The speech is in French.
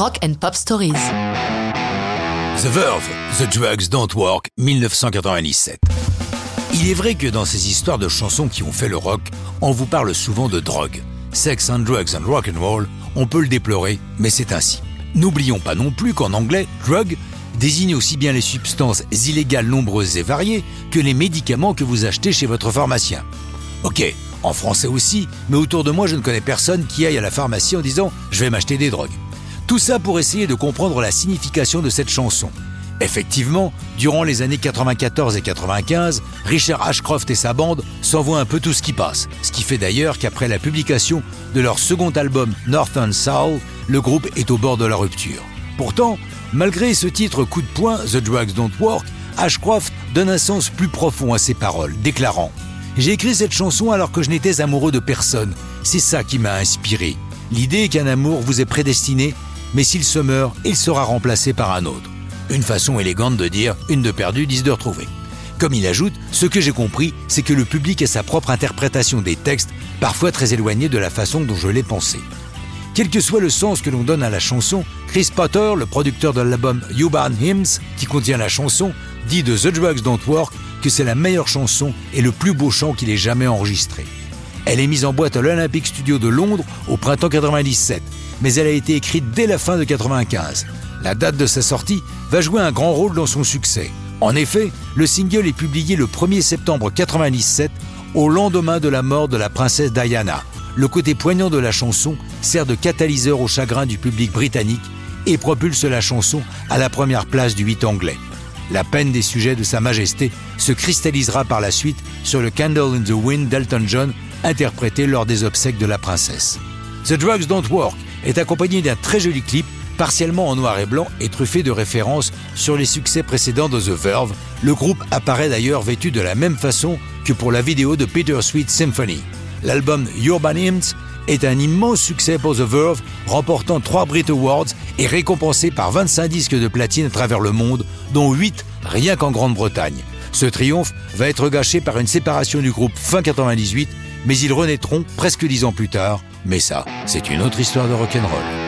Rock and Pop Stories. The Verve, The Drugs Don't Work, 1997. Il est vrai que dans ces histoires de chansons qui ont fait le rock, on vous parle souvent de drogue. Sex and drugs and rock and roll, on peut le déplorer, mais c'est ainsi. N'oublions pas non plus qu'en anglais, drug désigne aussi bien les substances illégales nombreuses et variées que les médicaments que vous achetez chez votre pharmacien. Ok, en français aussi, mais autour de moi je ne connais personne qui aille à la pharmacie en disant je vais m'acheter des drogues. Tout ça pour essayer de comprendre la signification de cette chanson. Effectivement, durant les années 94 et 95, Richard Ashcroft et sa bande s'envoient un peu tout ce qui passe. Ce qui fait d'ailleurs qu'après la publication de leur second album Northern Soul, le groupe est au bord de la rupture. Pourtant, malgré ce titre coup de poing, The Drugs Don't Work, Ashcroft donne un sens plus profond à ses paroles, déclarant J'ai écrit cette chanson alors que je n'étais amoureux de personne. C'est ça qui m'a inspiré. L'idée qu'un amour vous est prédestiné mais s'il se meurt, il sera remplacé par un autre. Une façon élégante de dire une de perdue, dix de retrouvée. Comme il ajoute, ce que j'ai compris, c'est que le public a sa propre interprétation des textes, parfois très éloignée de la façon dont je l'ai pensé. Quel que soit le sens que l'on donne à la chanson, Chris Potter, le producteur de l'album You Barn Hymns, qui contient la chanson, dit de The Drugs Don't Work que c'est la meilleure chanson et le plus beau chant qu'il ait jamais enregistré. Elle est mise en boîte à l'Olympic Studio de Londres au printemps 97 mais elle a été écrite dès la fin de 95. La date de sa sortie va jouer un grand rôle dans son succès. En effet, le single est publié le 1er septembre 97, au lendemain de la mort de la princesse Diana. Le côté poignant de la chanson sert de catalyseur au chagrin du public britannique et propulse la chanson à la première place du 8 anglais. La peine des sujets de Sa Majesté se cristallisera par la suite sur le Candle in the Wind d'Elton John, interprété lors des obsèques de la princesse. The Drugs Don't Work est accompagné d'un très joli clip, partiellement en noir et blanc et truffé de références sur les succès précédents de The Verve. Le groupe apparaît d'ailleurs vêtu de la même façon que pour la vidéo de Peter Sweet Symphony. L'album Urban Hymns est un immense succès pour The Verve, remportant 3 Brit Awards et récompensé par 25 disques de platine à travers le monde, dont 8 rien qu'en Grande-Bretagne. Ce triomphe va être gâché par une séparation du groupe fin 98, mais ils renaîtront presque 10 ans plus tard mais ça, c'est une autre histoire de rock'n'roll.